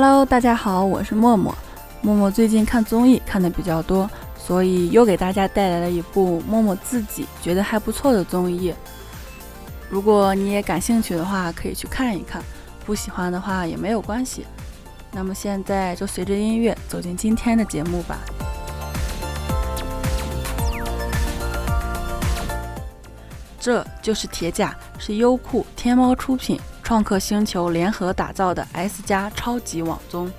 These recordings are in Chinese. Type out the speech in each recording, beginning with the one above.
Hello，大家好，我是默默。默默最近看综艺看的比较多，所以又给大家带来了一部默默自己觉得还不错的综艺。如果你也感兴趣的话，可以去看一看；不喜欢的话也没有关系。那么现在就随着音乐走进今天的节目吧。这就是铁甲，是优酷、天猫出品。创客星球联合打造的 S 加超级网综，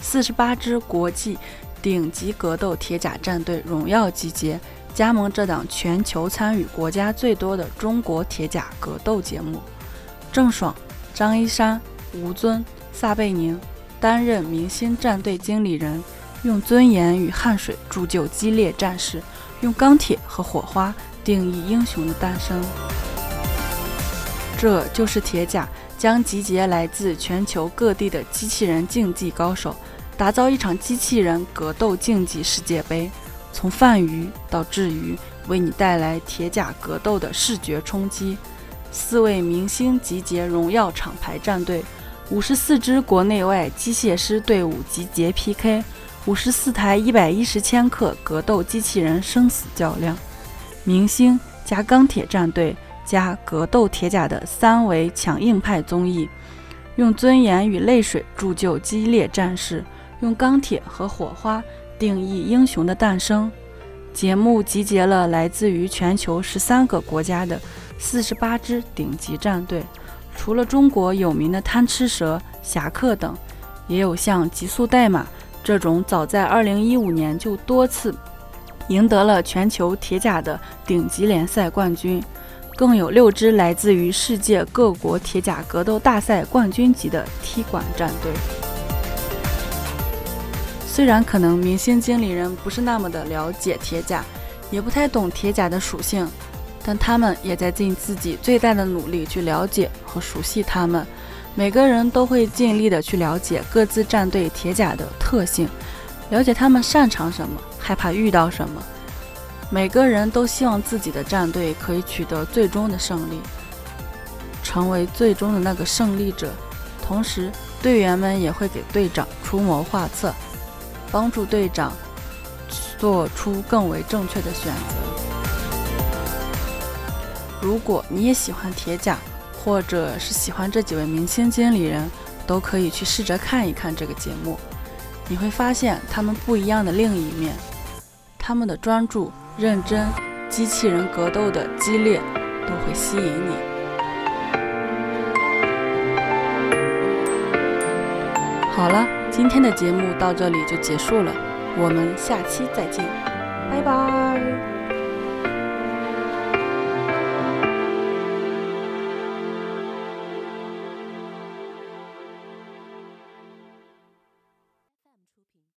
四十八支国际顶级格斗铁甲战队荣耀集结，加盟这档全球参与国家最多的中国铁甲格斗节目。郑爽、张一山、吴尊、撒贝宁担任明星战队经理人，用尊严与汗水铸就激烈战士，用钢铁和火花定义英雄的诞生。这就是铁甲。将集结来自全球各地的机器人竞技高手，打造一场机器人格斗竞技世界杯。从泛娱到至娱，为你带来铁甲格斗的视觉冲击。四位明星集结荣耀厂牌战队，五十四支国内外机械师队伍集结 PK，五十四台一百一十千克格斗机器人生死较量。明星加钢铁战队。加格斗铁甲的三维强硬派综艺，用尊严与泪水铸就激烈战士，用钢铁和火花定义英雄的诞生。节目集结了来自于全球十三个国家的四十八支顶级战队，除了中国有名的贪吃蛇、侠客等，也有像极速代码这种早在二零一五年就多次赢得了全球铁甲的顶级联赛冠军。更有六支来自于世界各国铁甲格斗大赛冠军级的踢馆战队。虽然可能明星经理人不是那么的了解铁甲，也不太懂铁甲的属性，但他们也在尽自己最大的努力去了解和熟悉他们。每个人都会尽力的去了解各自战队铁甲的特性，了解他们擅长什么，害怕遇到什么。每个人都希望自己的战队可以取得最终的胜利，成为最终的那个胜利者。同时，队员们也会给队长出谋划策，帮助队长做出更为正确的选择。如果你也喜欢铁甲，或者是喜欢这几位明星经理人，都可以去试着看一看这个节目，你会发现他们不一样的另一面，他们的专注。认真，机器人格斗的激烈都会吸引你。好了，今天的节目到这里就结束了，我们下期再见，拜拜。